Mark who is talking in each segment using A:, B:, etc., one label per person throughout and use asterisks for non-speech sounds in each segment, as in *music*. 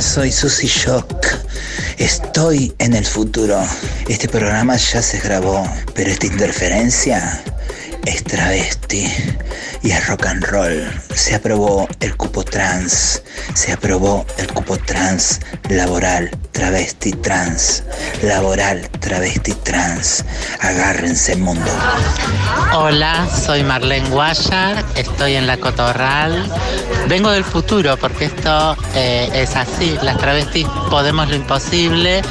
A: Soy Susy Shock. Estoy en el futuro. Este programa ya se grabó, pero esta interferencia es travesti y es rock and roll. Se aprobó el cupo trans, se aprobó el cupo trans laboral, travesti trans, laboral, travesti trans. Agárrense mundo.
B: Hola, soy Marlene Guayar, estoy en la Cotorral. Vengo del futuro porque esto eh, es así, las travestis podemos lo imposible.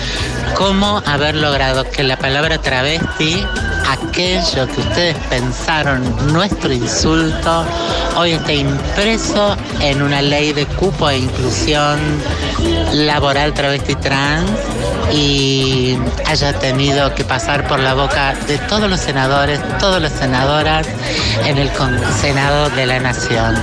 B: ¿Cómo haber logrado que la palabra travesti aquello que ustedes pensaron nuestro insulto hoy está impreso en una ley de cupo e inclusión laboral travesti trans y haya tenido que pasar por la boca de todos los senadores, todas las senadoras en el Senado de la Nación.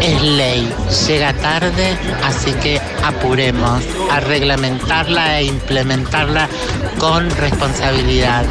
B: Es ley, llega tarde, así que apuremos a reglamentarla e implementarla con responsabilidad.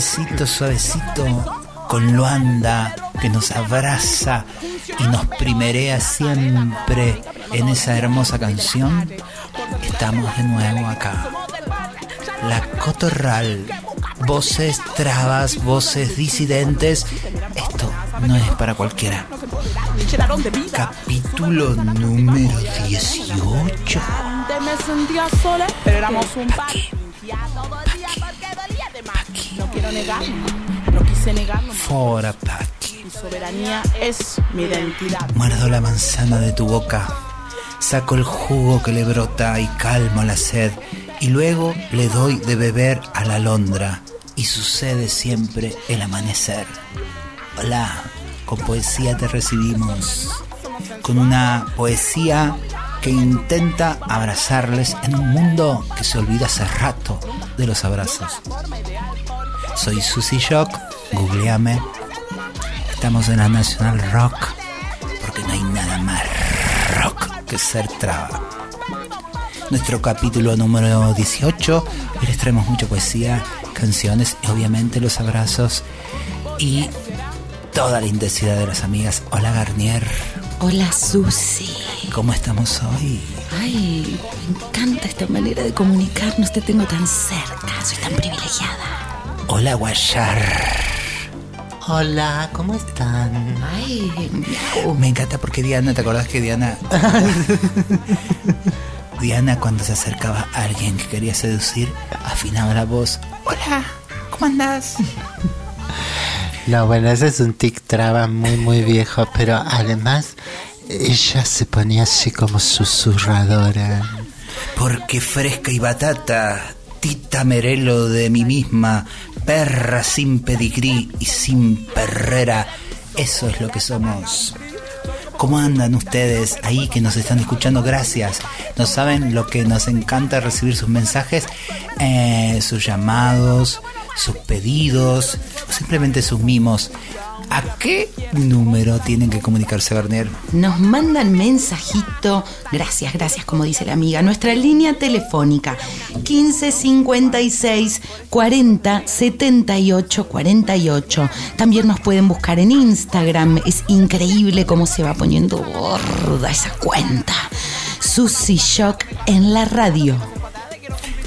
A: Suavecito, suavecito, con Luanda que nos abraza y nos primerea siempre en esa hermosa canción, estamos de nuevo acá. La Cotorral, voces trabas, voces disidentes, esto no es para cualquiera. Capítulo número 18. Pero éramos un quiero negarlo. No quise negarlo. Fora. Mi soberanía es mi identidad. Muerdo la manzana de tu boca. Saco el jugo que le brota y calmo la sed. Y luego le doy de beber a la alondra. Y sucede siempre el amanecer. Hola, con poesía te recibimos. Con una poesía que intenta abrazarles en un mundo que se olvida hace rato de los abrazos. Soy Susy Shock, googleame. Estamos en la National Rock, porque no hay nada más rock que ser traba. Nuestro capítulo número 18, hoy les traemos mucha poesía, canciones y obviamente los abrazos y toda la intensidad de las amigas. Hola Garnier.
C: Hola Susy.
A: ¿Cómo estamos hoy?
C: Ay, me encanta esta manera de comunicarnos, te tengo tan cerca, soy tan privilegiada.
A: Hola, Guayar.
B: Hola, ¿cómo están?
C: Ay,
A: Me encanta porque Diana, ¿te acordás que Diana... *laughs* Diana cuando se acercaba a alguien que quería seducir, afinaba la voz. Hola, ¿cómo andás?
B: No, bueno, ese es un tic traba muy, muy viejo, pero además ella se ponía así como susurradora.
A: Porque fresca y batata, Tita Merelo de mí misma, perra sin pedigrí y sin perrera. Eso es lo que somos. ¿Cómo andan ustedes ahí que nos están escuchando? Gracias. No saben lo que nos encanta recibir sus mensajes, eh, sus llamados, sus pedidos, o simplemente sus mimos. ¿A qué número tienen que comunicarse, Bernier?
C: Nos mandan mensajito, gracias, gracias, como dice la amiga, nuestra línea telefónica 1556 40 78 48. También nos pueden buscar en Instagram, es increíble cómo se va poniendo gorda esa cuenta. Susy Shock en la radio.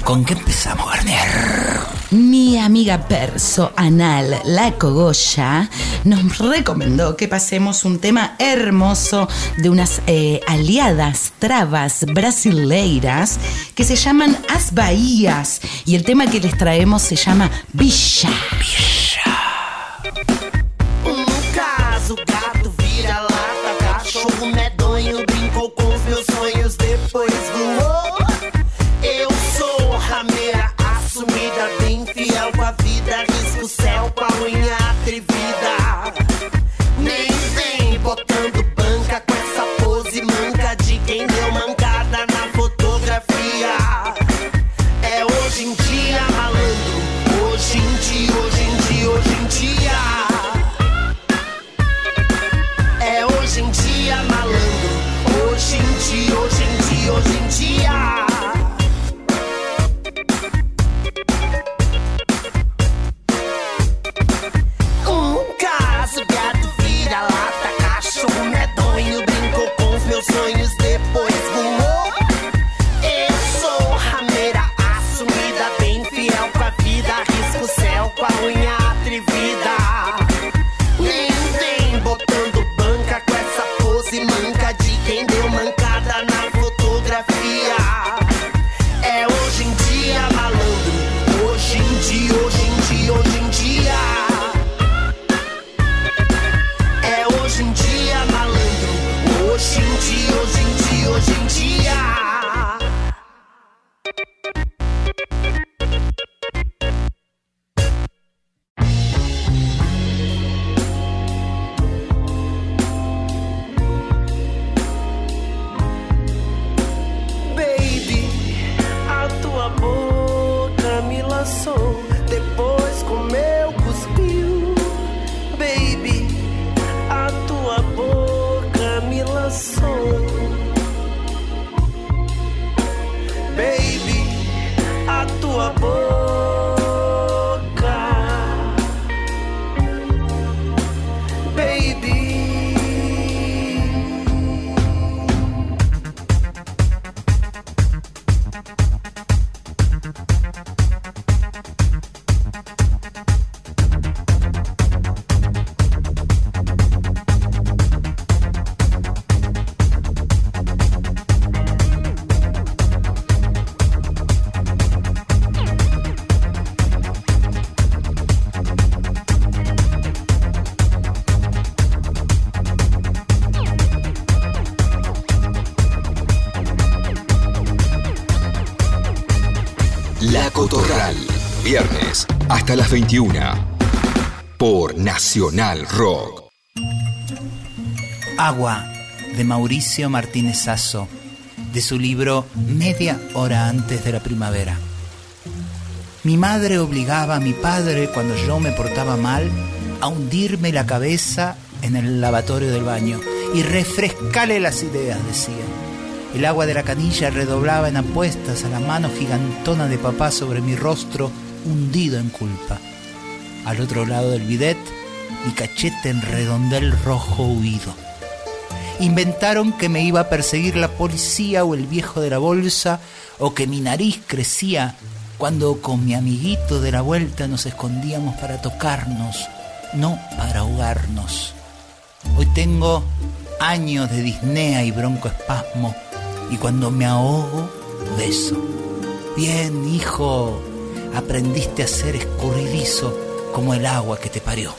A: ¿Con qué empezamos, Garnier?
C: Mi amiga Perso Anal, la Cogolla, nos recomendó que pasemos un tema hermoso de unas eh, aliadas trabas brasileiras que se llaman As Bahías. Y el tema que les traemos se llama Villa.
A: Villa.
D: Nem vem 21 por Nacional Rock.
A: Agua de Mauricio Martínez Sasso, de su libro Media hora antes de la primavera. Mi madre obligaba a mi padre, cuando yo me portaba mal, a hundirme la cabeza en el lavatorio del baño y refrescale las ideas, decía. El agua de la canilla redoblaba en apuestas a la mano gigantona de papá sobre mi rostro hundido en culpa. Al otro lado del bidet, mi cachete en redondel rojo huido. Inventaron que me iba a perseguir la policía o el viejo de la bolsa, o que mi nariz crecía cuando con mi amiguito de la vuelta nos escondíamos para tocarnos, no para ahogarnos. Hoy tengo años de disnea y broncoespasmo y cuando me ahogo, beso. Bien, hijo, aprendiste a ser escurridizo como el agua que te parió.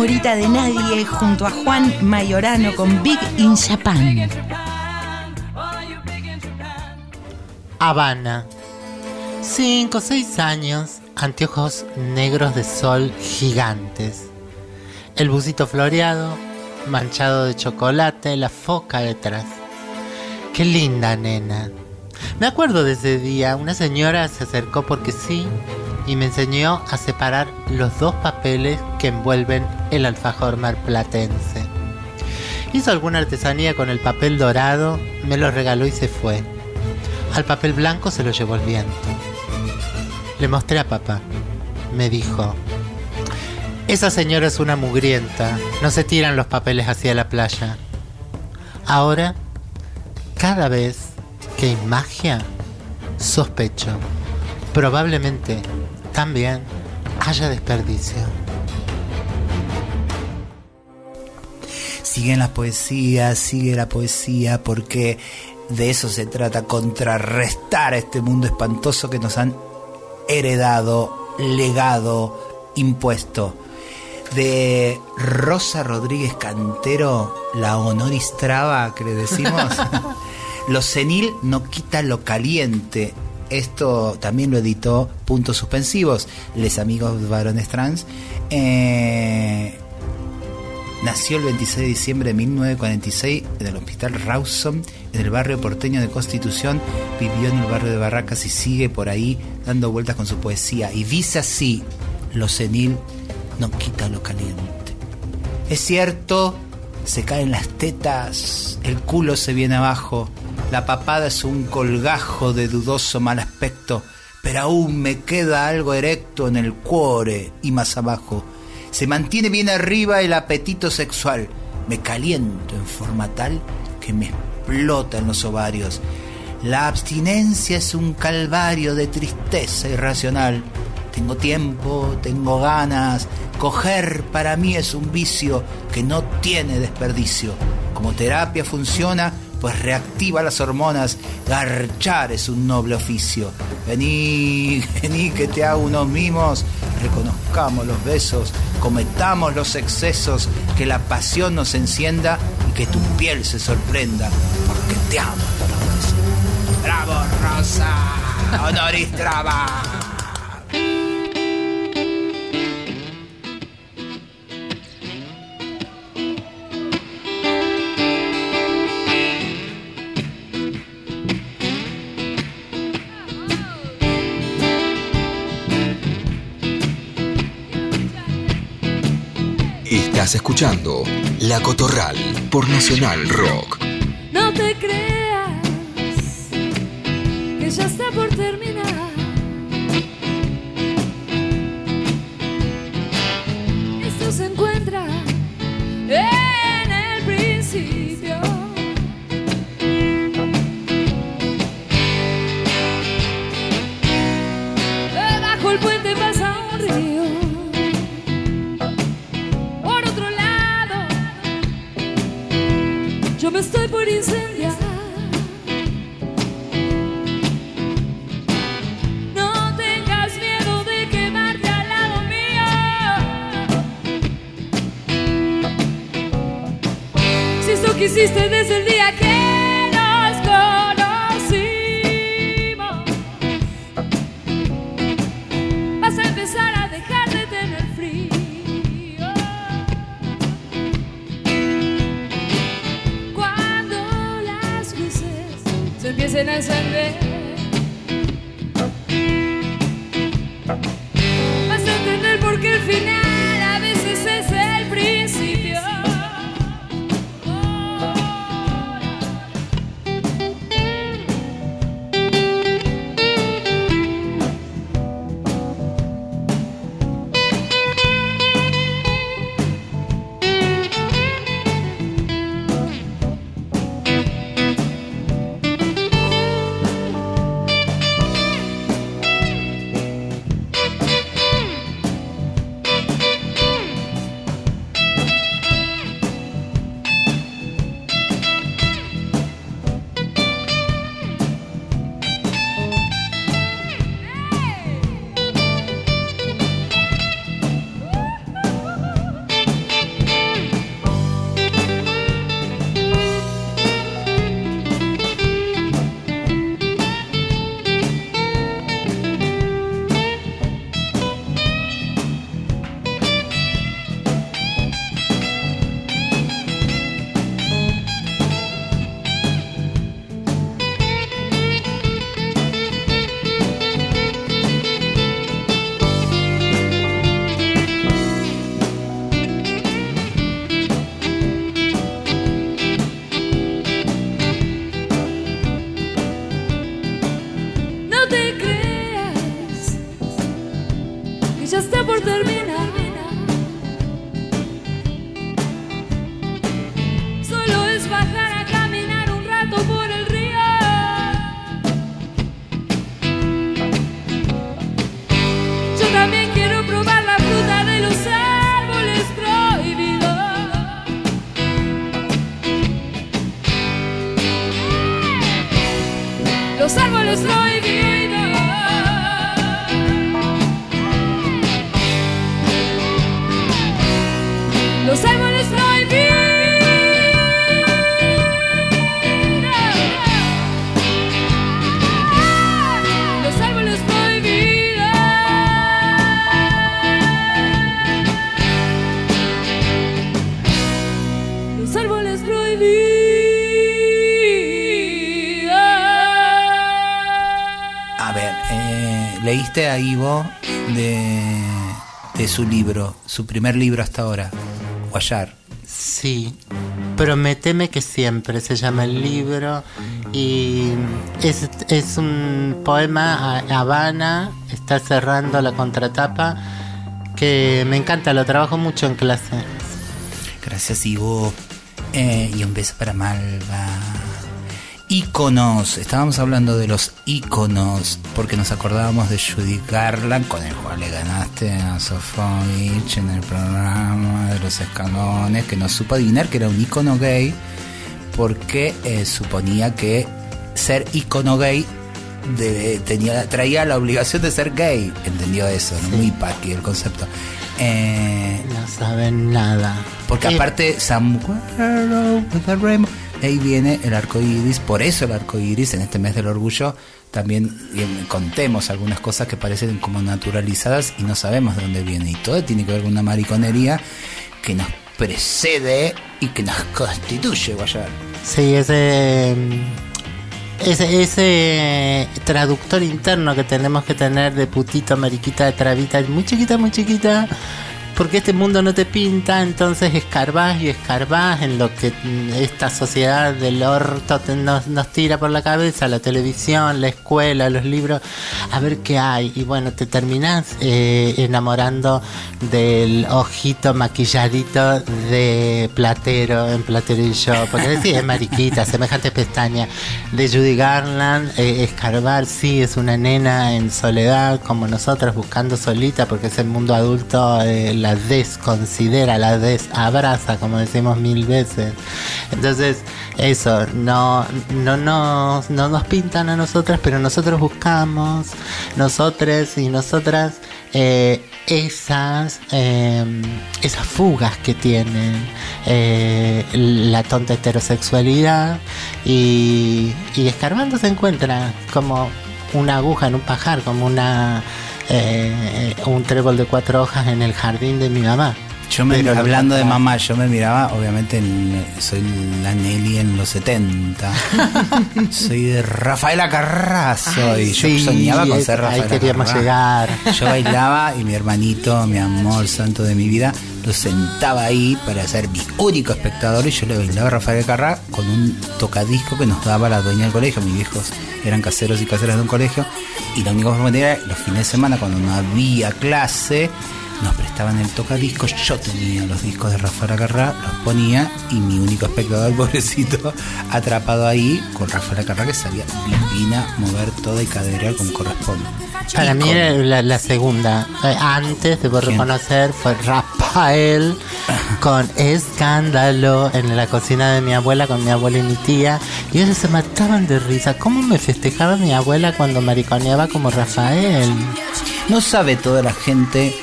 C: Morita de Nadie junto a Juan Mayorano con Big in Japan.
B: Habana. Cinco o seis años, anteojos negros de sol gigantes. El busito floreado, manchado de chocolate, la foca detrás. Qué linda nena. Me acuerdo de ese día, una señora se acercó porque sí y me enseñó a separar los dos papeles que envuelven el alfajor marplatense. Hizo alguna artesanía con el papel dorado, me lo regaló y se fue. Al papel blanco se lo llevó el viento. Le mostré a papá. Me dijo, esa señora es una mugrienta, no se tiran los papeles hacia la playa. Ahora, cada vez que hay magia, sospecho, probablemente también haya desperdicio.
A: Siguen las poesías, sigue la poesía, porque de eso se trata, contrarrestar a este mundo espantoso que nos han heredado, legado, impuesto. De Rosa Rodríguez Cantero, la honoris traba que le decimos, *laughs* lo senil no quita lo caliente esto también lo editó Puntos Suspensivos, Les Amigos Varones Trans. Eh, Nació el 26 de diciembre de 1946 en el Hospital Rawson, en el barrio porteño de Constitución. Vivió en el barrio de Barracas y sigue por ahí dando vueltas con su poesía. Y dice así, lo senil no quita lo caliente. Es cierto, se caen las tetas, el culo se viene abajo, la papada es un colgajo de dudoso mal aspecto, pero aún me queda algo erecto en el cuore y más abajo. Se mantiene bien arriba el apetito sexual. Me caliento en forma tal que me explota en los ovarios. La abstinencia es un calvario de tristeza irracional. Tengo tiempo, tengo ganas. Coger para mí es un vicio que no tiene desperdicio. Como terapia funciona, pues reactiva las hormonas. Garchar es un noble oficio. Vení, *laughs* vení que te hago unos mimos. Reconozcamos los besos, cometamos los excesos, que la pasión nos encienda y que tu piel se sorprenda, porque te amo. ¡Bravo, Rosa! ¡Honoris!
D: Estás escuchando La Cotorral por Nacional Rock.
E: No te creas que ya está por terminar. A
A: Ivo de, de su libro, su primer libro hasta ahora, Guayar.
B: Sí, Prométeme que siempre se llama el libro y es, es un poema a Habana, está cerrando la contratapa que me encanta, lo trabajo mucho en clase.
A: Gracias Ivo eh, y un beso para Malva. Íconos, estábamos hablando de los íconos porque nos acordábamos de Judy Garland con el cual le ganaste a Sofovich en el programa de los escalones que nos supo adivinar que era un ícono gay porque eh, suponía que ser ícono gay tenía, traía la obligación de ser gay, entendió eso, muy paqui el concepto.
B: Eh, no saben nada.
A: Porque aparte, Somewhere ahí viene el arco iris, por eso el arco iris en este mes del orgullo también contemos algunas cosas que parecen como naturalizadas y no sabemos de dónde viene. Y todo tiene que ver con una mariconería que nos precede y que nos constituye, Guayar.
B: Sí, ese, ese, ese traductor interno que tenemos que tener de putito, mariquita, trabita, muy chiquita, muy chiquita porque este mundo no te pinta, entonces escarbás y escarbás en lo que esta sociedad del orto nos, tira por la cabeza, la televisión, la escuela, los libros, a ver qué hay. Y bueno, te terminas eh, enamorando del ojito maquilladito de Platero en Platero y yo, porque es mariquita, *laughs* semejante pestaña, de Judy Garland, eh, escarbar, sí, es una nena en soledad, como nosotros, buscando solita, porque es el mundo adulto, eh, la desconsidera, la desabraza, como decimos mil veces. Entonces, eso, no, no, no, no nos pintan a nosotras, pero nosotros buscamos, nosotros y nosotras, eh, esas, em, esas fugas que tienen eh, la tonta heterosexualidad y, y escarbando se encuentra como una aguja en un pajar, como una eh, un trébol de cuatro hojas en el jardín de mi mamá.
A: Yo me, hablando de mamá, yo me miraba, obviamente soy la Nelly en los 70. *laughs* soy de Rafaela Carrazo y yo soñaba con ser Rafaela.
B: Ahí queríamos llegar.
A: Yo bailaba y mi hermanito, mi amor santo de mi vida, lo sentaba ahí para ser mi único espectador y yo le bailaba a Rafael Carrá con un tocadisco que nos daba la dueña del colegio. Mis viejos eran caseros y caseras de un colegio y la única forma era los fines de semana cuando no había clase nos prestaban el tocadiscos, yo tenía los discos de Rafael Acarrá, los ponía y mi único espectador, *laughs* pobrecito, atrapado ahí con Rafael Acarrá que sabía divina mover toda y caderear como corresponde.
B: Para mí la, segunda, eh, antes debo reconocer, fue Rafael *laughs* con escándalo en la cocina de mi abuela con mi abuela y mi tía y ellos se mataban de risa. ¿Cómo me festejaba mi abuela cuando mariconeaba como Rafael?
A: No sabe toda la gente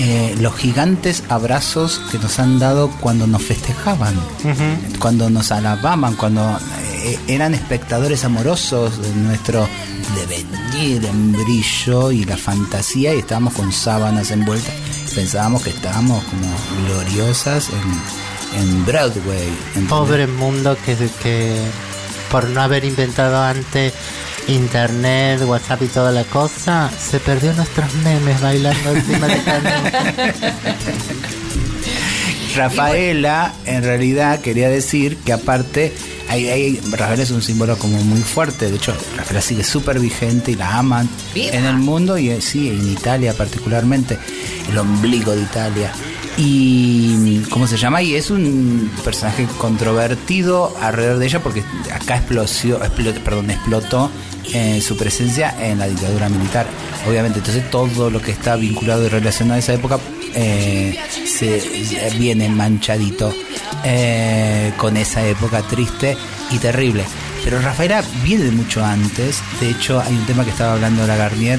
A: eh, los gigantes abrazos que nos han dado cuando nos festejaban, cuando nos alababan, cuando eh, eran espectadores amorosos de nuestro devenir en brillo y la fantasía y estábamos con sábanas envueltas. Pensábamos que estábamos como gloriosas en, en Broadway.
B: Pobre mundo que, que por no haber inventado antes internet, WhatsApp y toda la cosa, se perdió nuestros memes bailando encima de *laughs*
A: Rafaela, en realidad, quería decir que aparte, hay, Rafaela es un símbolo como muy fuerte. De hecho, Rafaela sigue súper vigente y la aman en el mundo y sí, en Italia particularmente, el ombligo de Italia. Y, ¿cómo se llama? Y es un personaje controvertido alrededor de ella porque acá explotó, perdón, explotó eh, su presencia en la dictadura militar. Obviamente, entonces todo lo que está vinculado y relacionado a esa época eh, se viene manchadito eh, con esa época triste y terrible. Pero Rafaela viene mucho antes. De hecho, hay un tema que estaba hablando la Garnier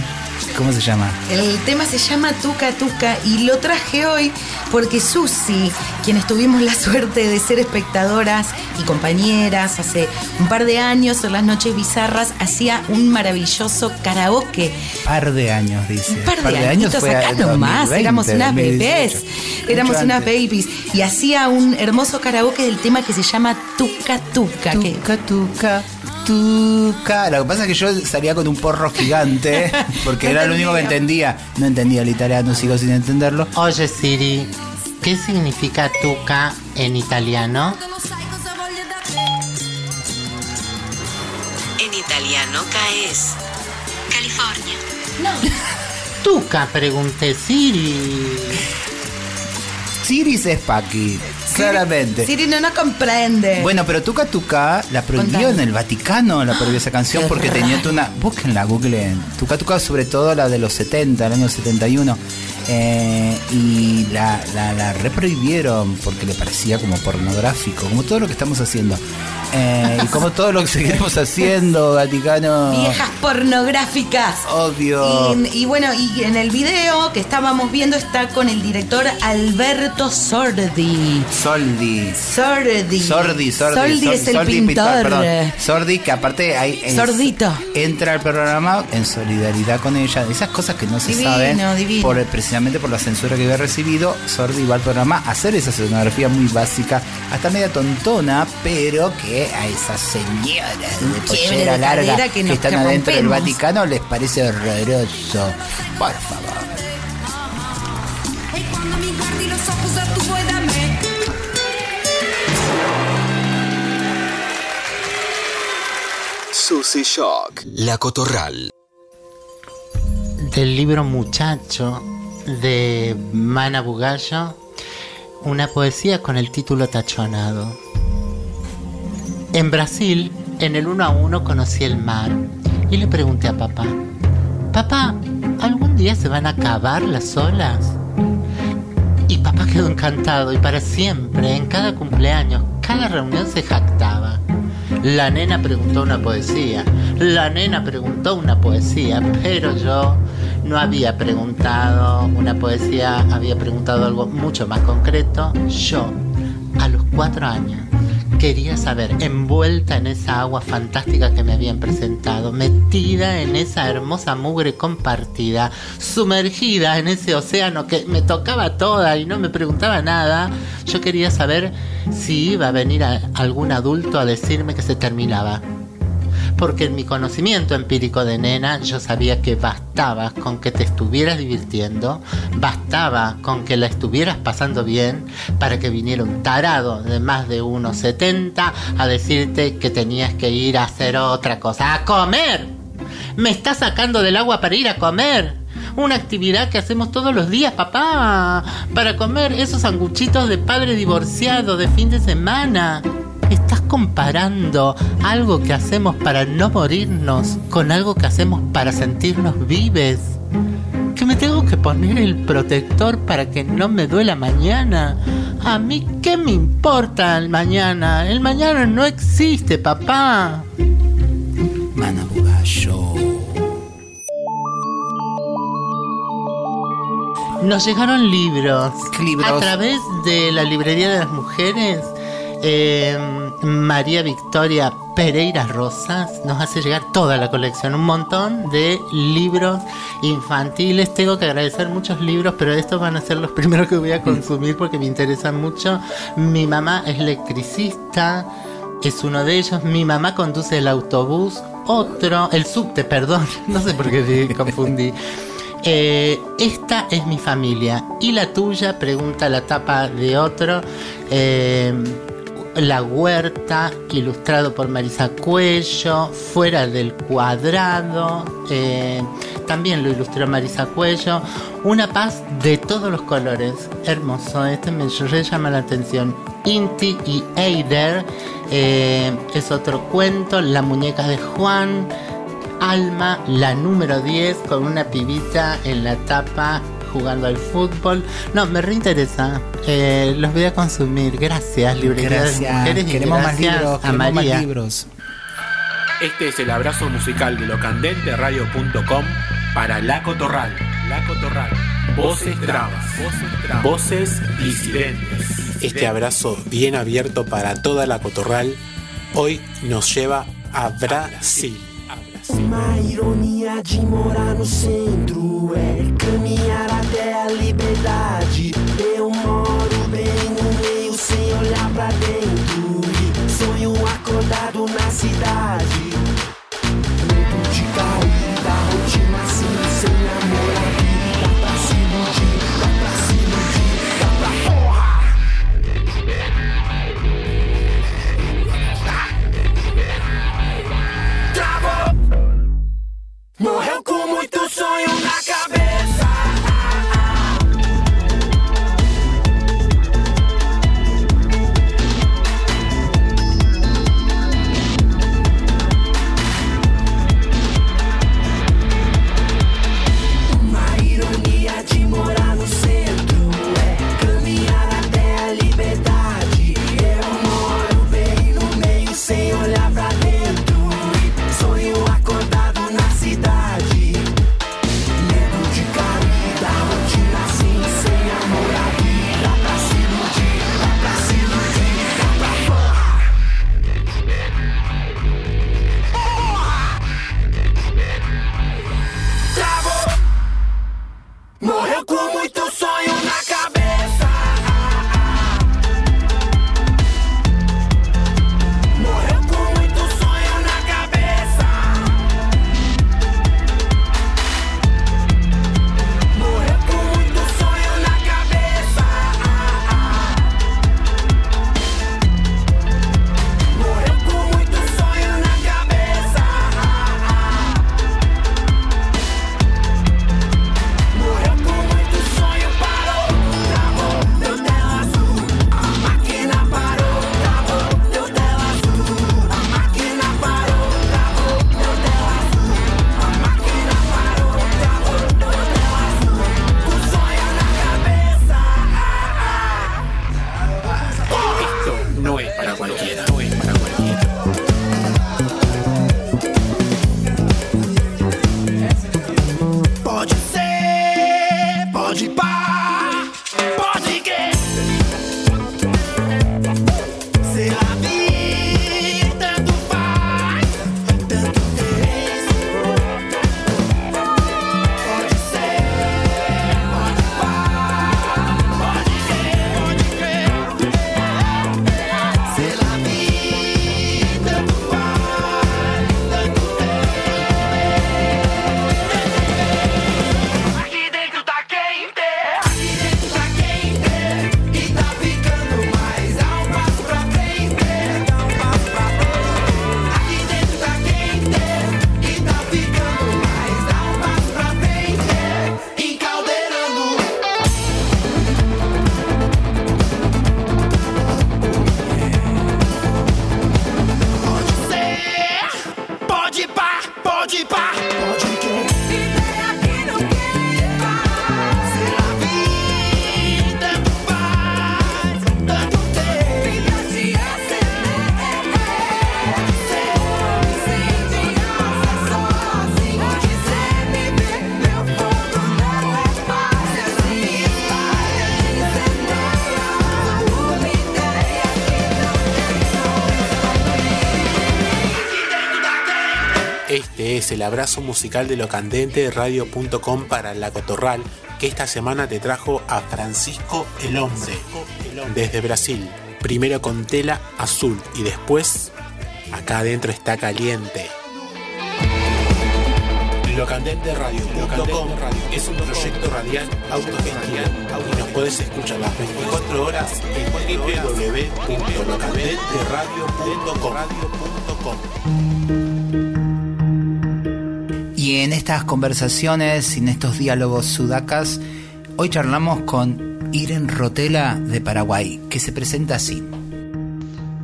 A: ¿Cómo se llama?
C: El tema se llama Tuca Tuca y lo traje hoy porque Susi, quienes tuvimos la *laughs* suerte de ser espectadoras y compañeras hace un par de años en las noches bizarras, hacía un maravilloso karaoke.
A: Par de años, dice.
C: Un par de, años fue acá nomás, éramos unas bebés, éramos unas babies y hacía un hermoso karaoke del tema que se llama Tuca Tuca.
A: Tuca Tuca. Tuca. Lo que pasa es que yo salía con un porro gigante, *laughs* porque era lo único que entendía. No entendía el italiano, sigo sin entenderlo.
B: Oye Siri, ¿qué significa tuca en italiano?
F: En italiano caes. California. *laughs*
B: Tuca, pregunté Siri.
A: Siris es Paqui, claramente.
C: Siri no nos comprende.
A: Bueno, pero Tuca Tuca la prohibió
C: Contame.
A: en el Vaticano, la prohibió esa canción porque tenía una. Búsquenla, googleen. Tuca Tuca, sobre todo la de los 70, el año 71. Eh, y la, la, la reprohibieron porque le parecía como pornográfico, como todo lo que estamos haciendo. Eh, y como todo lo que seguiremos *laughs* haciendo, Vaticano.
C: Viejas pornográficas.
A: Obvio.
C: Y, y bueno, y en el video que estábamos viendo está con el director Alberto Sordi.
A: Soldi.
C: Sordi.
A: Sordi, Sordi.
C: Sordi
A: Sor-
C: es el
A: Sordi
C: pintor.
A: perdón. Sordi, que aparte hay. es-
C: Sordito.
A: Entra al programa en solidaridad con ella. Esas cosas que no se
C: Divino,
A: saben.
C: divino.
A: Por, precisamente por la censura que había recibido. Sordi va al programa a hacer esa escenografía muy básica, hasta media tontona, pero que a esas señoras de pollera
C: de
A: larga que, están adentro del. Vaticano les parece horroroso. Por favor.
G: E
D: Susy Shock. La Cotorral.
B: Del libro Muchacho de Mana Bugallo, una poesía con el título tachonado. En Brasil, en el uno a uno conocí el mar y le pregunté a papá, papá, ¿algún día se van a acabar las olas? Y papá quedó encantado y para siempre, en cada cumpleaños, cada reunión se jactaba. La nena preguntó una poesía, la nena preguntó una poesía, pero yo no había preguntado una poesía, había preguntado algo mucho más concreto. Yo, a los cuatro años, quería saber, envuelta en esa agua fantástica que me habían presentado, metida en esa hermosa mugre compartida, sumergida en ese océano que me tocaba toda y no me preguntaba nada, yo quería saber si iba a venir algún adulto a decirme que se terminaba. Porque en mi conocimiento empírico de nena yo sabía que bastaba con que te estuvieras divirtiendo, bastaba con que la estuvieras pasando bien para que viniera un tarado de más de 1,70 a decirte que tenías que ir a hacer otra cosa, a comer. Me está sacando del agua para ir a comer. Una actividad que hacemos todos los días, papá, para comer esos sanguchitos de padre divorciado de fin de semana. Estás comparando algo que hacemos para no morirnos con algo que hacemos para sentirnos vives. Que me tengo que poner el protector para que no me duela mañana. A mí, ¿qué me importa el mañana? El mañana no existe, papá.
A: Mana Bugallo.
B: Nos llegaron libros.
A: ¿Qué libros?
B: A través de la Librería de las Mujeres, eh, María Victoria Pereira Rosas nos hace llegar toda la colección, un montón de libros infantiles. Tengo que agradecer muchos libros, pero estos van a ser los *laughs* primeros que voy a consumir porque me interesan mucho. Mi mamá es electricista, es uno de ellos. Mi mamá conduce el autobús, otro, el subte, perdón, *laughs* no sé por qué me confundí. Eh, esta es mi familia y la tuya, pregunta la tapa de otro. Eh, la huerta, ilustrado por Marisa Cuello, fuera del cuadrado, eh, también lo ilustró Marisa Cuello. Una paz de todos los colores, hermoso, este me llama la atención. Inti y Eider eh, es otro cuento, La muñeca de Juan. Alma, la número 10, con una pibita en la tapa jugando al fútbol. No, me reinteresa. Eh, los voy a consumir. Gracias, Librería de
A: Gracias.
B: Mujeres. y
A: Queremos más libros.
B: a
A: Queremos más
B: María.
A: libros.
H: Este es el abrazo musical de locandenteradio.com para La Cotorral. La Cotorral. Voces trabas. Voces disidentes.
I: Este abrazo bien abierto para toda la Cotorral hoy nos lleva a Brasil.
J: Uma ironia de morar no centro é caminhar até a liberdade. Eu moro bem no meio sem olhar pra dentro. E sonho acordado na cidade.
I: Es el abrazo musical de lo candente de radio.com para la Cotorral, que esta semana te trajo a Francisco el Hombre, desde Brasil. Primero con tela azul y después, acá adentro está caliente. Lo Candente Radio.com es un proyecto radial autogestivo y nos puedes escuchar las 24 horas en www.locandenteradio.com.
A: Y en estas conversaciones, en estos diálogos sudacas, hoy charlamos con Irene Rotela de Paraguay, que se presenta así.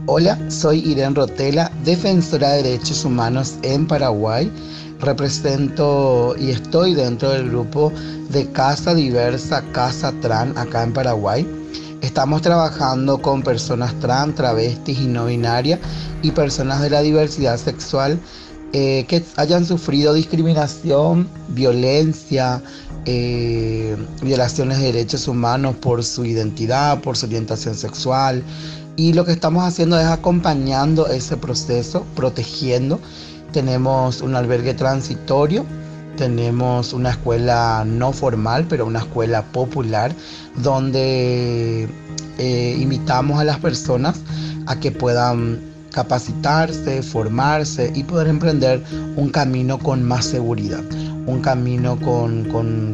K: Hola, soy Irene Rotela, defensora de derechos humanos en Paraguay. Represento y estoy dentro del grupo de Casa Diversa, Casa Tran, acá en Paraguay. Estamos trabajando con personas trans, travestis y no binarias y personas de la diversidad sexual eh, que hayan sufrido discriminación, violencia, eh, violaciones de derechos humanos por su identidad, por su orientación sexual. Y lo que estamos haciendo es acompañando ese proceso, protegiendo. Tenemos un albergue transitorio, tenemos una escuela no formal, pero una escuela popular, donde eh, invitamos a las personas a que puedan capacitarse, formarse y poder emprender un camino con más seguridad, un camino con,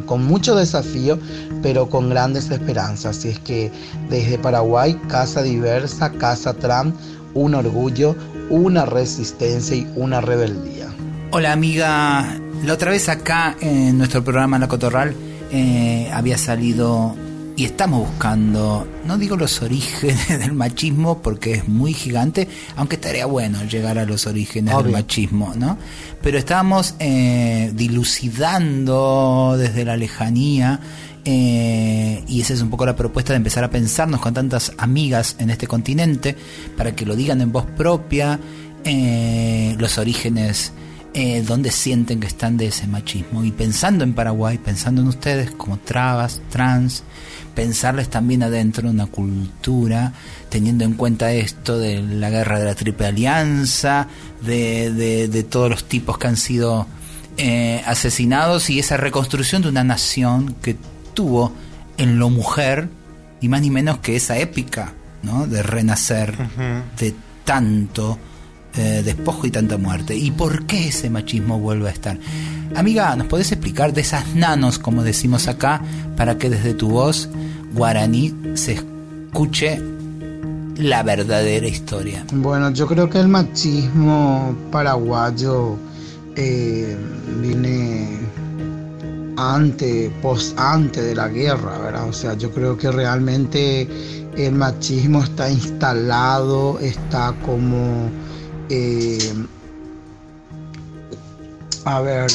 K: con, mucho desafío, pero con grandes esperanzas. Así es que desde Paraguay, Casa Diversa, Casa Tram, un orgullo, una resistencia y una rebeldía.
A: Hola amiga, la otra vez acá en nuestro programa La Cotorral eh, había salido y estamos buscando, no digo los orígenes *laughs* del machismo porque es muy gigante, aunque estaría bueno llegar a los orígenes del machismo, ¿no? Pero estábamos eh, dilucidando desde la lejanía eh, y esa es un poco la propuesta de empezar a pensarnos con tantas amigas en este continente para que lo digan en voz propia, eh, los orígenes eh, donde sienten que están de ese machismo. Y pensando en Paraguay, pensando en ustedes como trabas, trans, pensarles también adentro una cultura, teniendo en cuenta esto de la guerra de la Triple Alianza, de, de, todos los tipos que han sido eh, asesinados y esa reconstrucción de una nación que tuvo en lo mujer, y más ni menos que esa épica, ¿no? De renacer de tanto eh, despojo y tanta muerte. ¿Y por qué ese machismo vuelve a estar? Amiga, ¿nos podés explicar de esas nanos, como decimos acá, para que desde tu voz guaraní se escuche la verdadera historia?
K: Bueno, yo creo que el machismo paraguayo eh, viene antes, post antes de la guerra, ¿verdad? O sea, yo creo que realmente el machismo está instalado, está como eh, a ver,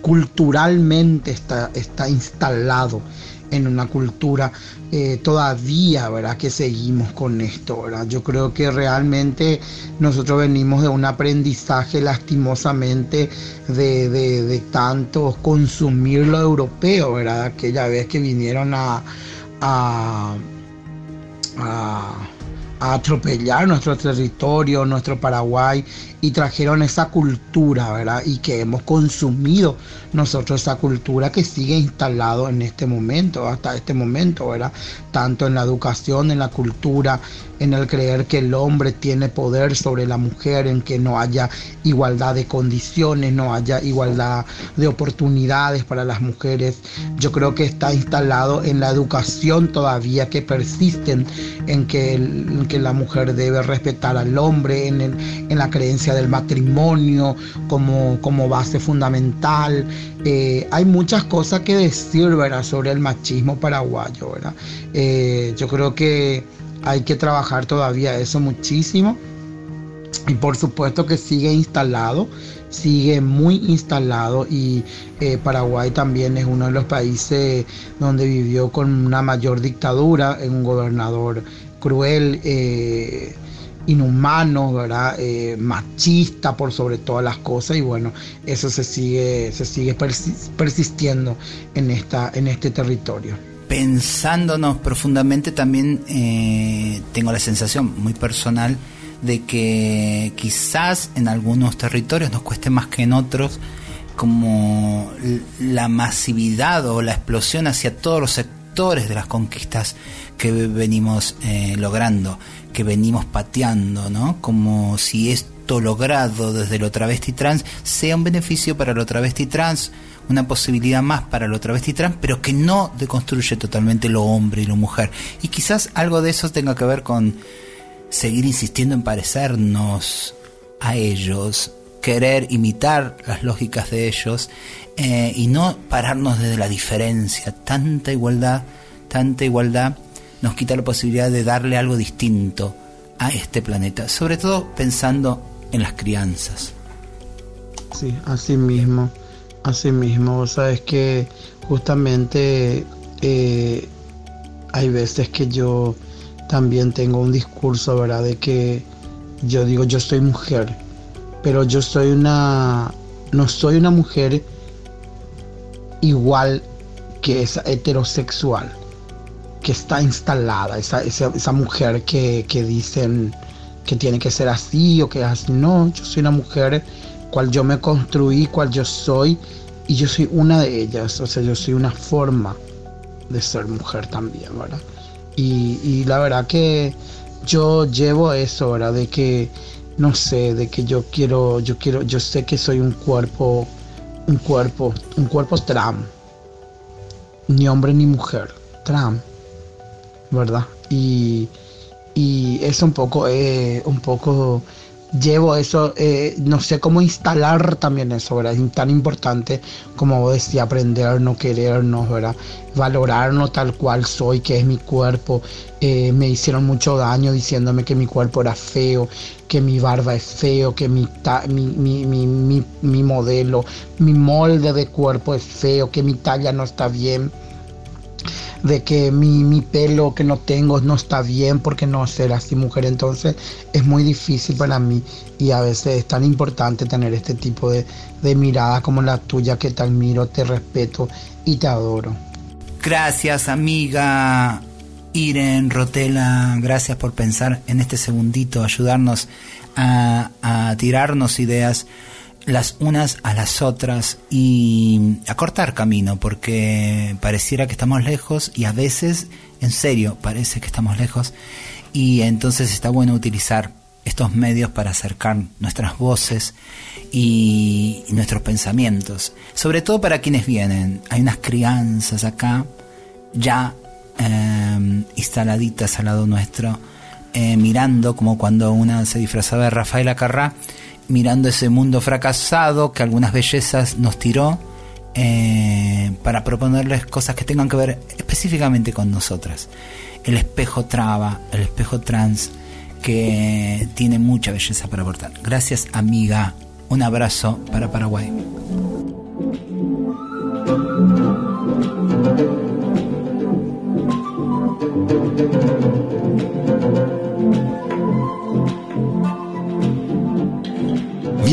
K: culturalmente está, está instalado en una cultura eh, todavía, ¿verdad? Que seguimos con esto, ¿verdad? Yo creo que realmente nosotros venimos de un aprendizaje lastimosamente de, de, tanto consumir lo europeo, ¿verdad? Aquella vez que vinieron a a atropellar nuestro territorio, nuestro Paraguay y trajeron esa cultura, ¿verdad? Y que hemos consumido nosotros esa cultura que sigue instalado en este momento, hasta este momento, ¿verdad? Tanto en la educación, en la cultura, en el creer que el hombre tiene poder sobre la mujer, en que no haya igualdad de condiciones, no haya igualdad de oportunidades para las mujeres. Yo creo que está instalado en la educación todavía que persisten en que, que la mujer debe respetar al hombre, en, en la creencia del matrimonio como, como base fundamental. Eh, hay muchas cosas que decir ¿verdad? sobre el machismo paraguayo. ¿verdad? Eh, yo creo que hay que trabajar todavía eso muchísimo. Y por supuesto que sigue instalado, sigue muy instalado y eh, Paraguay también es uno de los países donde vivió con una mayor dictadura, en un gobernador cruel, inhumano, ¿verdad? Eh, machista por sobre todas las cosas y bueno, eso se sigue, se sigue persistiendo en, esta, en este territorio
A: pensándonos profundamente también eh, tengo la sensación muy personal de que quizás en algunos territorios nos cueste más que en otros como la masividad o la explosión hacia todos los sectores de las conquistas que venimos eh, logrando, que venimos pateando, ¿no? Como si esto logrado desde lo travesti trans sea un beneficio para lo travesti trans, una posibilidad más para lo travesti trans, pero que no deconstruye totalmente lo hombre y lo mujer. Y quizás algo de eso tenga que ver con seguir insistiendo en parecernos a ellos, querer imitar las lógicas de ellos eh, y no pararnos desde la diferencia. Tanta igualdad, tanta igualdad nos quita la posibilidad de darle algo distinto a este planeta, sobre todo pensando en las crianzas.
K: Sí, así mismo. Así mismo, sabes que justamente eh, hay veces que yo también tengo un discurso, ¿verdad? De que yo digo, yo soy mujer pero yo soy una, no soy una mujer igual que esa heterosexual, que está instalada, esa, esa, esa mujer que, que dicen que tiene que ser así o que así. No, yo soy una mujer cual yo me construí, cual yo soy, y yo soy una de ellas, o sea, yo soy una forma de ser mujer también, ¿verdad? Y, y la verdad que yo llevo eso, ¿verdad? De que, no sé, de que yo quiero, yo quiero, yo sé que soy un cuerpo, un cuerpo, un cuerpo trans, ni hombre ni mujer, trans, ¿verdad? Y, y es un poco, eh, un poco llevo eso, eh, no sé cómo instalar también eso, ¿verdad? Es tan importante, como vos decías, aprendernos, querernos, ¿verdad? Valorarnos tal cual soy, que es mi cuerpo. Eh, me hicieron mucho daño diciéndome que mi cuerpo era feo, que mi barba es feo, que mi, mi, mi, mi, mi modelo, mi molde de cuerpo es feo, que mi talla no está bien de que mi, mi, pelo que no tengo no está bien porque no ser así mujer. Entonces es muy difícil para mí y a veces es tan importante tener este tipo de, de mirada como la tuya que te admiro, te respeto y te adoro.
A: Gracias amiga Iren Rotela, gracias por pensar en este segundito, ayudarnos a, a tirarnos ideas las unas a las otras y acortar camino, porque pareciera que estamos lejos y a veces, en serio, parece que estamos lejos y entonces está bueno utilizar estos medios para acercar nuestras voces y, nuestros pensamientos, sobre todo para quienes vienen. Hay unas crianzas acá ya eh, instaladitas al lado nuestro, eh, mirando como cuando una se disfrazaba de Rafaela Carrá mirando ese mundo fracasado que algunas bellezas nos tiró eh, para proponerles cosas que tengan que ver específicamente con nosotras. El espejo traba, el espejo trans, que tiene mucha belleza para aportar. Gracias amiga, un abrazo para Paraguay.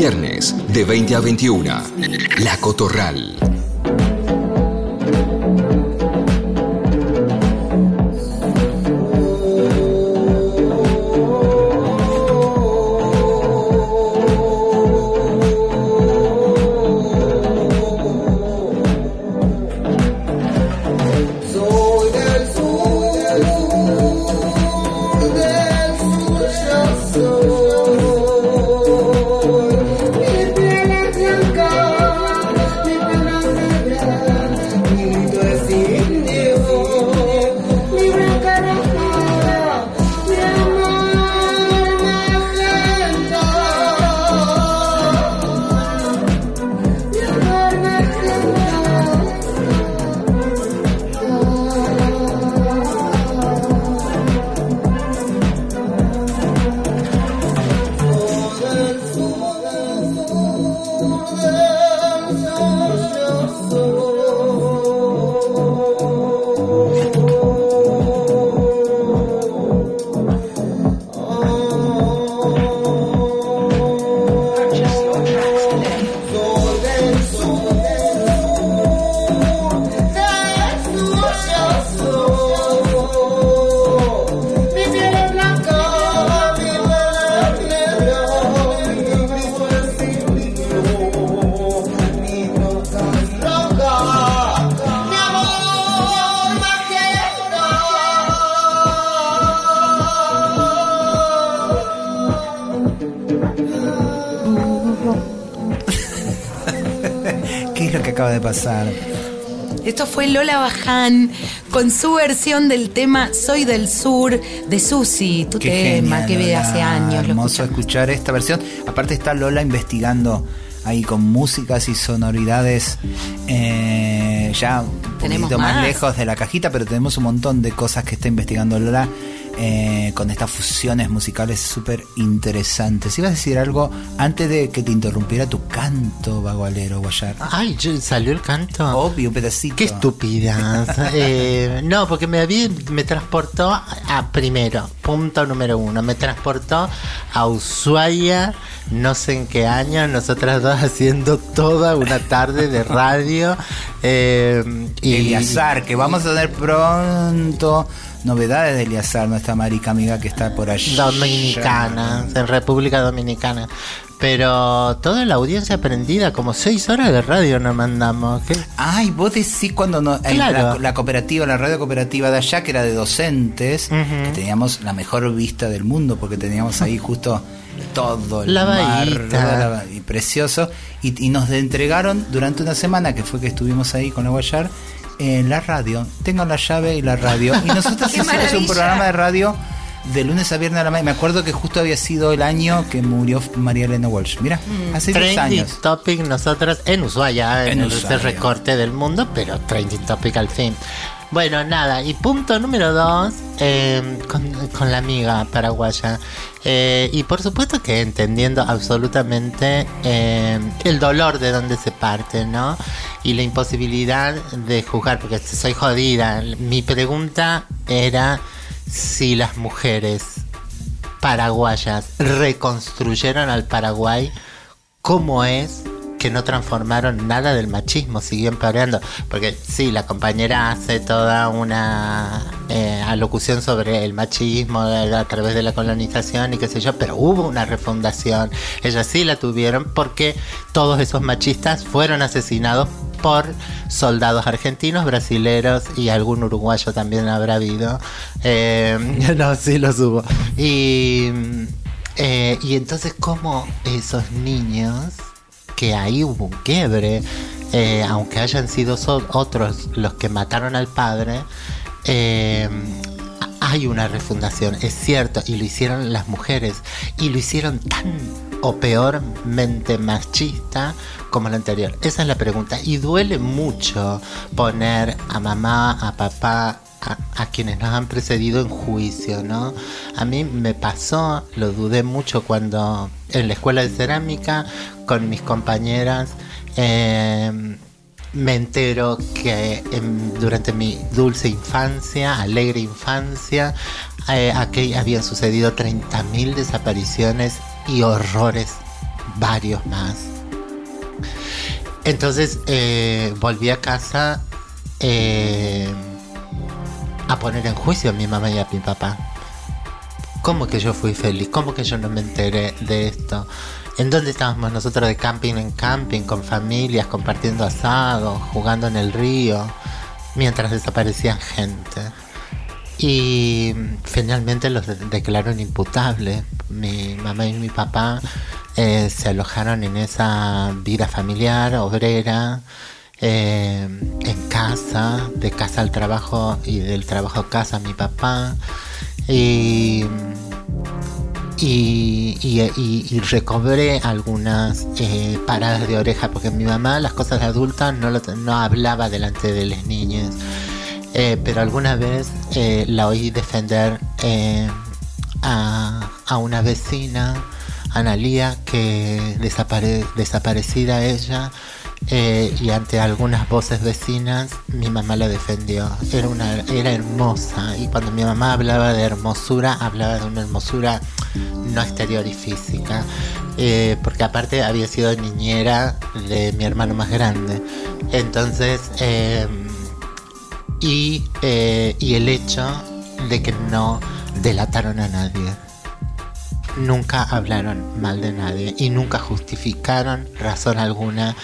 D: Viernes de 20 a 21. La Cotorral.
C: Con su versión del tema Soy del Sur de Susi, tu tema que ve hace años.
A: Hermoso escuchar esta versión. Aparte está Lola investigando ahí con músicas y sonoridades eh, ya un poquito más? lejos de la cajita, pero tenemos un montón de cosas que está investigando Lola eh, con estas fusiones musicales súper interesantes. ¿Ibas a decir algo antes de que te interrumpiera tu canto, bagualero, Guayar?
B: Ay, salió el canto.
A: Obvio, un pedacito.
B: Qué estúpida. *laughs* Eh, no, porque me, había, me transportó a primero, punto número uno, me transportó a Ushuaia, no sé en qué año, nosotras dos *laughs* haciendo toda una tarde de radio.
A: Eh, y Eliazar, que vamos a tener pronto novedades de Eliazar, nuestra marica amiga que está por allí.
B: Dominicana, en República Dominicana. Pero toda la audiencia prendida, como seis horas de radio nos mandamos.
A: Ay, vos decís cuando no, la, cooperativa, la radio cooperativa de allá, que era de docentes, que teníamos la mejor vista del mundo, porque teníamos ahí justo todo el
B: la
A: mar, y precioso. Y, y, nos entregaron durante una semana, que fue que estuvimos ahí con la Guayar, en la radio. Tengan la llave y la radio. Y nosotros *laughs* hicimos un programa de radio de lunes a viernes a la mañana. Me acuerdo que justo había sido el año que murió María Elena Walsh. Mira, mm. hace 10 años.
B: Topic nosotros en Ushuaia, en, el recorte del mundo, pero trending topic al fin. Bueno, nada, y punto número dos, em, con, la amiga paraguaya. Eh, y por supuesto que entendiendo absolutamente em, el dolor de donde se parte, ¿no? Y la imposibilidad de juzgar, porque soy jodida. Mi pregunta era si las mujeres paraguayas reconstruyeron al Paraguay, ¿cómo es que no transformaron nada del machismo, siguió empeorando. Porque sí, la compañera hace toda una eh, alocución sobre el machismo a través de la colonización y qué sé yo, pero hubo una refundación. Ellas sí la tuvieron porque todos esos machistas fueron asesinados por soldados argentinos, brasileros y algún uruguayo también habrá habido. Eh, *laughs* no, sí los hubo. Y, eh, y entonces, ¿cómo esos niños que ahí hubo un quiebre, eh, aunque hayan sido otros los que mataron al padre, eh, hay una refundación, es cierto, y lo hicieron las mujeres, y lo hicieron tan o peormente machista como el anterior. Esa es la pregunta. Y duele mucho poner a mamá, a papá, a, quienes nos han precedido en juicio, ¿no? A mí me pasó, lo dudé mucho cuando en la escuela de cerámica con mis compañeras em, me entero que durante mi dulce infancia, alegre infancia, eh, aquí habían sucedido 30.000 desapariciones y horrores, varios más. Entonces eh, volví a casa. Eh, a poner en juicio a mi mamá y a mi papá. ¿Cómo que yo fui feliz? ¿Cómo que yo no me enteré de esto? ¿En dónde estábamos nosotros de camping en camping, con familias, compartiendo asados, jugando en el río, mientras desaparecían gente? Y finalmente los declararon imputables. Mi mamá y mi papá eh, se alojaron en esa vida familiar, obrera, eh, en casa, de casa al trabajo y del trabajo a casa mi papá. Y, y, recobré algunas eh, paradas de oreja porque mi mamá las cosas de adultas no, no hablaba delante de las niñas. Eh, pero alguna vez la oí defender a, a, una vecina, Analía, que desapare, desaparecida ella, eh, y ante algunas voces vecinas mi mamá la defendió. Era, una, era hermosa y cuando mi mamá hablaba de hermosura, hablaba de una hermosura no exterior y física, eh, porque aparte había sido niñera de mi hermano más grande. Entonces, em, y, eh, y el hecho de que no delataron a nadie nunca hablaron mal de nadie y nunca justificaron razón alguna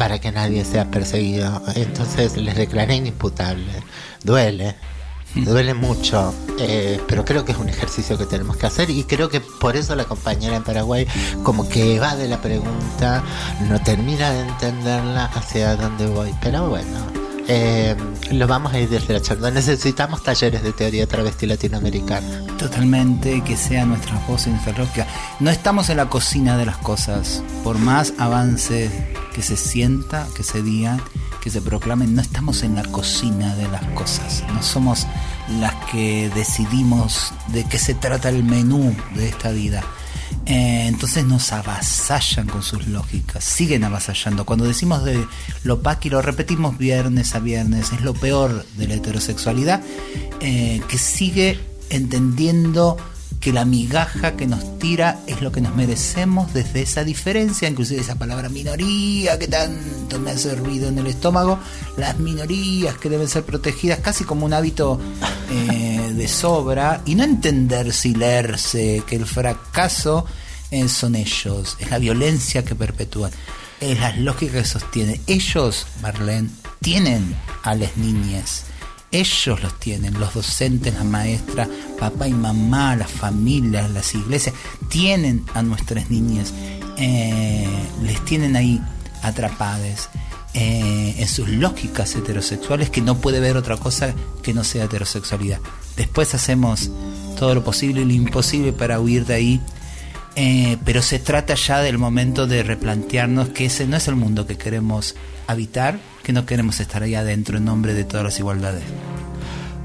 B: para que nadie sea perseguido. Entonces les declaré inimputable. Duele, hmm. duele mucho, eh, pero creo que es un ejercicio que tenemos que hacer y creo que por eso la compañera en Paraguay como que evade la pregunta, no termina de entenderla hacia dónde voy. Pero bueno, eh, lo vamos a ir deshilachando. Necesitamos talleres de teoría travesti latinoamericana.
A: Totalmente, que sea nuestras voces, nuestra lógica. No estamos en la cocina de las cosas. Por más avances que se sienta, que se digan, que se proclamen, no estamos en la cocina de las cosas. No somos las que decidimos de qué se trata el menú de esta vida. Eh, entonces nos avasallan con sus lógicas, siguen avasallando. Cuando decimos de lo paqui, lo repetimos viernes a viernes, es lo peor de la heterosexualidad, eh, que sigue entendiendo que la migaja que nos tira es lo que nos merecemos desde esa diferencia, inclusive esa palabra minoría que tanto me ha servido en el estómago, las minorías que deben ser protegidas casi como un hábito eh, de sobra y no entender si leerse que el fracaso eh, son ellos, es la violencia que perpetúan, es la lógica que sostiene. Ellos, Marlene, tienen a las niñas ellos los tienen, los docentes, la maestra, papá y mamá, las familias, las iglesias, tienen a nuestras niñas, eh, les tienen ahí atrapadas eh, en sus lógicas heterosexuales que no puede ver otra cosa que no sea heterosexualidad. Después hacemos todo lo posible y lo imposible para huir de ahí. Eh, pero se trata ya del momento de replantearnos que ese no es el mundo que queremos habitar, no queremos estar ahí adentro en nombre de todas las igualdades.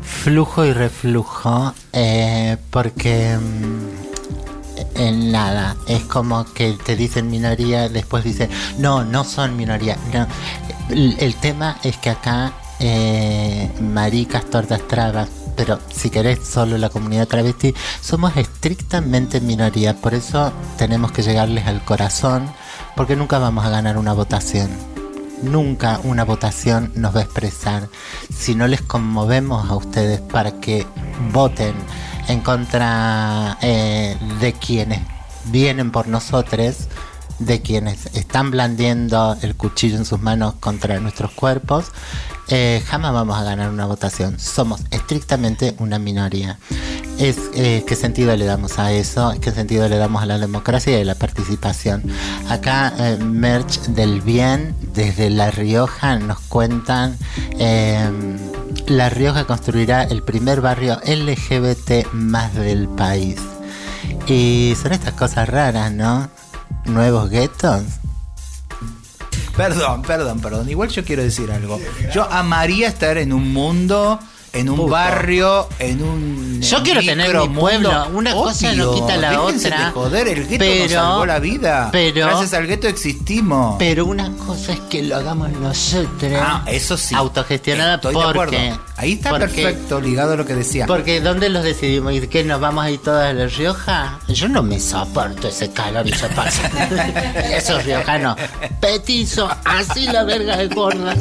B: Flujo y reflujo, eh, porque mm, en nada, es como que te dicen minoría, después dicen, no, no son minoría. No. El, el tema es que acá, eh, maricas, tortas, trabas, pero si querés solo la comunidad travesti, somos estrictamente minoría, por eso tenemos que llegarles al corazón, porque nunca vamos a ganar una votación nunca una votación nos va a expresar si no les conmovemos a ustedes para que voten en contra eh, de quienes vienen por nosotros, de quienes están blandiendo el cuchillo en sus manos contra nuestros cuerpos, eh, jamás vamos a ganar una votación. Somos estrictamente una minoría. Es, eh, ¿Qué sentido le damos a eso? ¿Qué sentido le damos a la democracia y a la participación? Acá, eh, Merch del Bien, desde La Rioja, nos cuentan. la Rioja construirá el primer barrio LGBT más del país. Y son estas cosas raras, ¿no? Nuevos guetos.
A: Perdón, perdón, perdón. Igual yo quiero decir algo. Yo amaría estar en un mundo en un barrio, en un.
B: Yo quiero tener mi pueblo. Una cosa no quita la otra.
A: De joder, el gueto pero, nos salvó la vida.
B: Pero,
A: Gracias al gueto existimos.
B: Pero una cosa es que lo hagamos nosotros.
A: Ah, eso sí.
B: Autogestionada
A: Estoy
B: porque,
A: de acuerdo. Ahí está
B: porque,
A: perfecto, ligado a lo que decía.
B: Porque ¿dónde los decidimos? ¿Y qué nos vamos a ir todas a La Rioja? Yo no me soporto ese calor y se pasa. *laughs* Esos riojanos. Petizo, así la verga de gorda.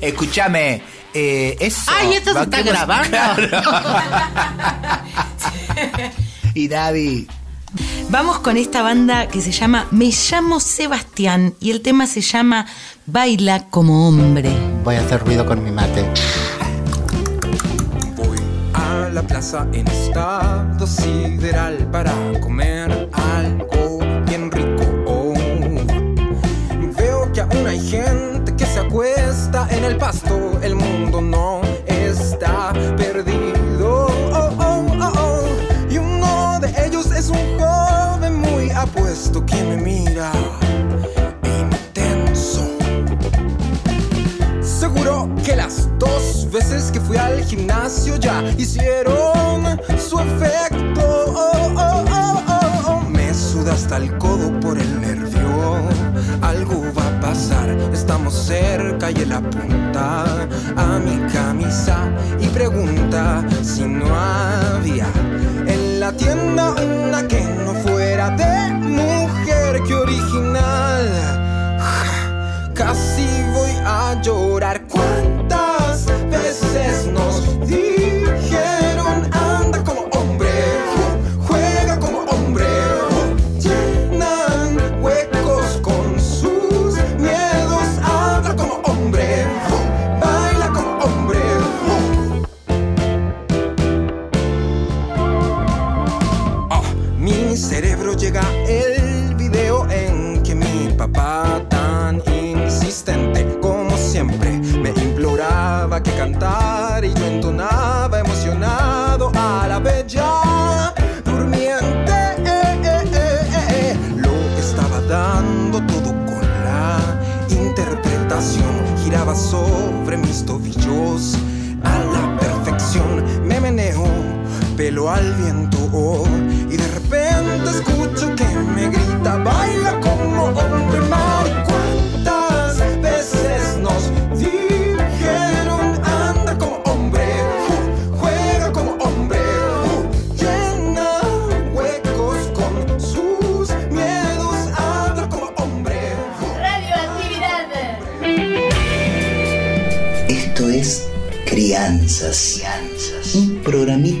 A: Escúchame. Eh, eso.
B: ¡Ay, esto se está grabando! *laughs*
A: y David.
C: Vamos con esta banda que se llama Me llamo Sebastián y el tema se llama Baila como hombre.
B: Voy a hacer ruido con mi mate.
L: Voy a la plaza en estado sideral para comer algo bien rico. Oh. Veo que aún hay gente que se acuesta en el pasto. Ya hicieron su efecto. Me suda hasta el codo por el nervio. Algo va a pasar, estamos cerca y él apunta a mi camisa y pregunta si no había en la tienda una que no fuera de mujer que original. Casi voy a llorar.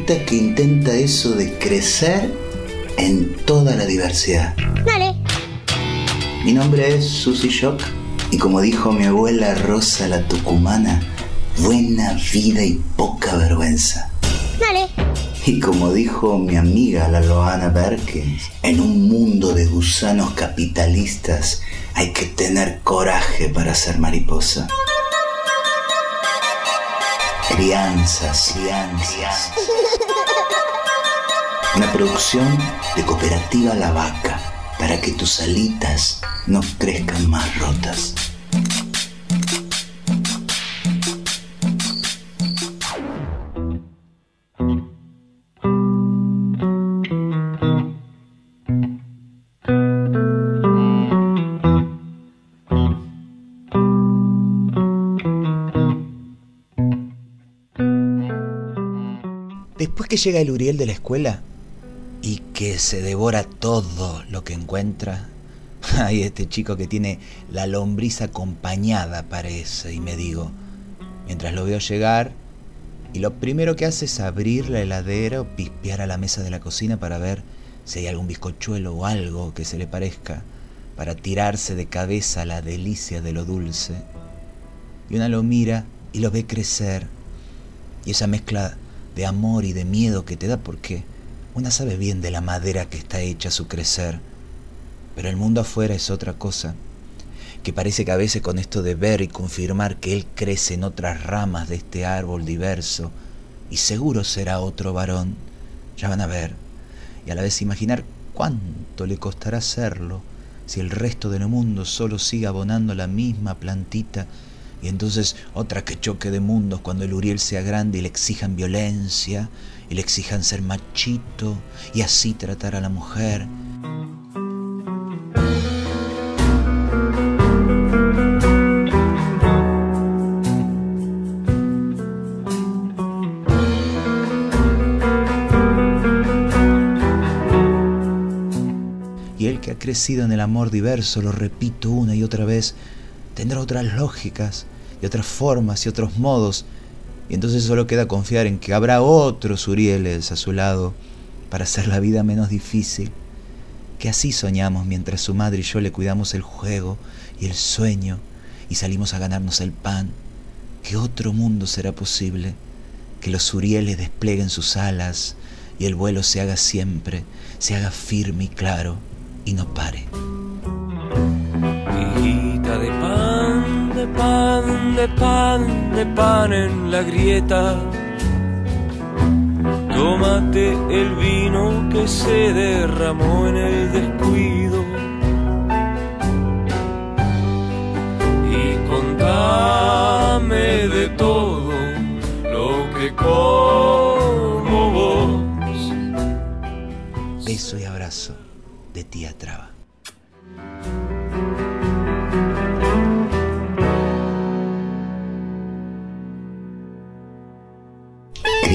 L: Que
M: intenta eso de crecer en toda la diversidad.
N: Dale.
M: Mi nombre es Susy Shock y como dijo mi abuela Rosa la Tucumana, buena vida y poca vergüenza.
N: Dale.
M: Y como dijo mi amiga la Loana Berkins, en un mundo de gusanos capitalistas hay que tener coraje para ser mariposa. Crianzas, crianzas. Una producción de Cooperativa La Vaca para que tus alitas no crezcan más rotas.
O: Que llega el Uriel de la escuela y que se devora todo lo que encuentra, *laughs* hay este chico que tiene la lombriz acompañada, parece, y me digo, mientras lo veo llegar, y lo primero que hace es abrir la heladera o pispear a la mesa de la cocina para ver si hay algún bizcochuelo o algo que se le parezca, para tirarse de cabeza a la delicia de lo dulce. Y una lo mira y lo ve crecer, y esa mezcla de amor y de miedo que te da porque una sabe bien de la madera que está hecha a su crecer, pero el mundo afuera es otra cosa, que parece que a veces con esto de ver y confirmar que él crece en otras ramas de este árbol diverso, y seguro será otro varón, ya van a ver, y a la vez imaginar cuánto le costará hacerlo si el resto del mundo solo sigue abonando la misma plantita y entonces otra que choque de mundos cuando el Uriel sea grande y le exijan violencia, y le exijan ser machito, y así tratar a la mujer. Y el que ha crecido en el amor diverso, lo repito una y otra vez, tendrá otras lógicas y otras formas y otros modos, y entonces solo queda confiar en que habrá otros Urieles a su lado para hacer la vida menos difícil, que así soñamos mientras su madre y yo le cuidamos el juego y el sueño y salimos a ganarnos el pan, que otro mundo será posible, que los Urieles desplieguen sus alas y el vuelo se haga siempre, se haga firme y claro y no pare.
P: Pan, de pan, de pan en la grieta. Tómate el vino que se derramó en el descuido. Y contame de todo lo que como vos.
O: Beso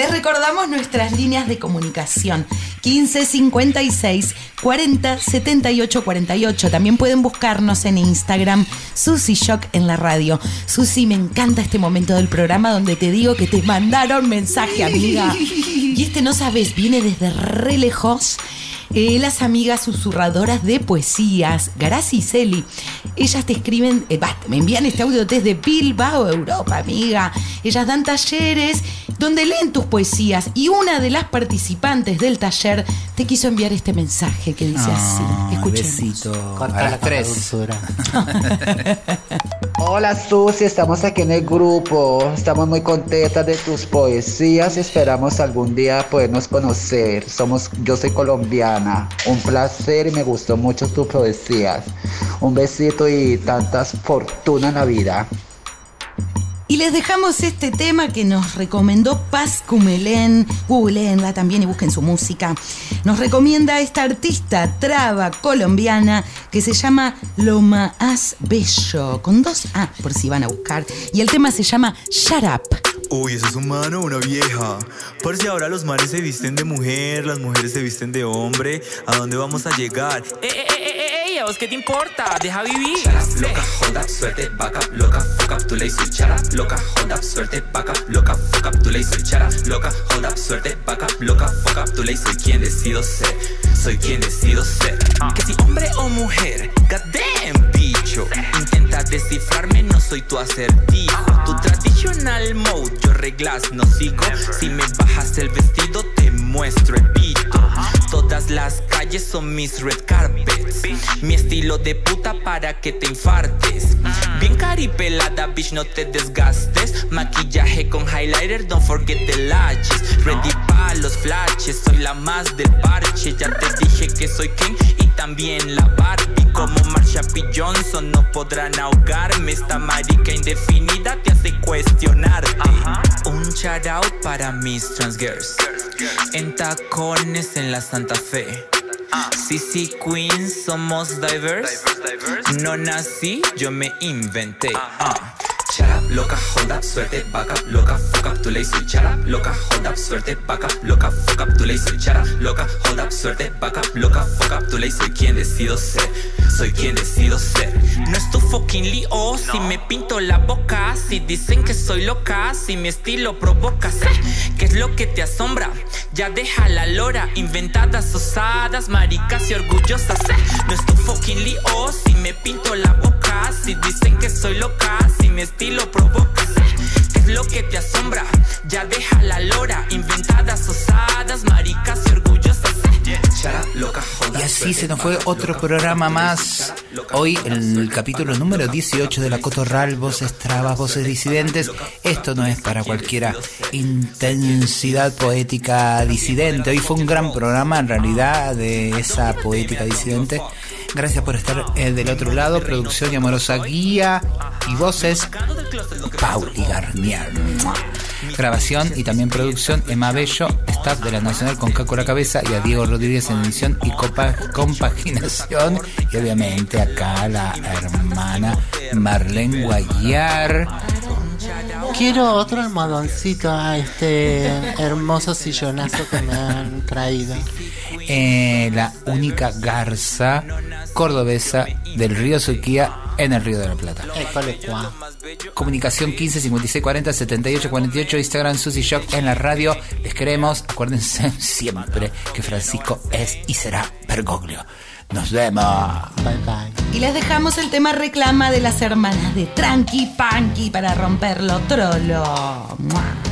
C: Les recordamos nuestras líneas de comunicación 15 56 40 78 48. También pueden buscarnos en Instagram Susy Shock en la radio. Susy, me encanta este momento del programa donde te digo que te mandaron mensaje, amiga. *laughs* Y este no sabes, viene desde re lejos. Eh, las amigas susurradoras de poesías, Graci y Celi, ellas te escriben, eh, me envían este audio desde Bilbao, Europa, amiga. Ellas dan talleres donde leen tus poesías y una de las participantes del taller te quiso enviar este mensaje que dice así. Escuchemos.
O: Besito.
A: Corta
O: a
A: las tres. *laughs*
K: Hola Susi, estamos aquí en el grupo. Estamos muy contentas de tus poesías y esperamos algún día podernos conocer. Somos, yo soy colombiana. Un placer y me gustó mucho tus poesías. Un besito y tantas fortuna en la vida.
C: Y les dejamos este tema que nos recomendó Paz Cumelén. Googleenla también y busquen su música. Nos recomienda esta artista traba colombiana que se llama Loma As Bello, con dos A por si van a buscar. Y el tema se llama Shut Up.
Q: Uy, eso es un mano o una vieja. Por si ahora los manes se visten de mujer, las mujeres se visten de hombre, ¿a dónde vamos a llegar?
R: ¡Eh, eh, eh, eh, eh! ¿A vos qué te importa? Deja vivir.
S: Loca, hold up, suerte, back up, loca, fuck up, tu ley soy chara. Loca, hold up, suerte, back up, loca, fuck up, tu ley soy chara. Loca, hold up, suerte, back up, loca, fuck up, tu ley soy quien decido ser. Soy quien decido ser.
R: Que si hombre o mujer, goddamn bicho. Intenta descifrarme, no soy tu acertijo. Tu yo reglas no sigo. Si me bajas el vestido, te muestro el pito. Todas las calles son mis red carpets. Mi estilo de puta para que te infartes. Bien caripelada, bitch, no te desgastes. Maquillaje con highlighter, don't forget the lashes. Ready pa' los flashes, soy la más del parche. Ya te dije que soy King también la Barbie. Como Marsha P. Johnson, no podrán ahogarme. Esta marica indefinida te hace cuestionarte. Un shout out para mis transgirls. En tacones en la Santa Fe. CC Queens, somos diverse. No nací, yo me inventé. Ah.
S: Loca, hold up, suerte, back up, loca, fuck up, tu ley soy chara. Loca, hold up, suerte, back up, loca, fuck up, tu ley soy chara. Loca, hold up, suerte, back up, loca, fuck up, tu ley soy quien decido ser. Soy quien decido ser.
R: No es tu fucking lío si me pinto la boca. Si dicen que soy loca, si mi estilo provoca. sé ¿Qué es lo que te asombra? Ya deja la lora, inventadas, osadas, maricas y orgullosas. sé No es tu fucking lío si me pinto la boca. Si dicen que soy loca, Y
A: así se nos fue otro programa más. Hoy en el capítulo número 18 de la Cotorral, voces trabas, voces disidentes. Esto no es para cualquiera intensidad poética disidente. Hoy fue un gran programa en realidad de esa poética disidente. Gracias por estar eh, del otro lado. Producción y amorosa guía y voces Pauli Garnier. Grabación y también producción Emma Bello, staff de la Nacional con Caco la cabeza y a Diego Rodríguez en edición y copa- compaginación. Y obviamente acá la hermana Marlene Guayar.
B: Quiero otro almohadoncito a este hermoso sillonazo que me han traído.
A: eh, la única garza cordobesa del río Suquía en el Río de la Plata. Comunicación 15 56 40 78 48 Instagram Susy Shock en la radio. Les queremos. Acuérdense *laughs* siempre que Francisco es y será Bergoglio. Nos vemos.
B: Bye bye.
C: Y les dejamos el tema reclama de las hermanas de Tranqui Panqui para romperlo trolo. ¡Mua!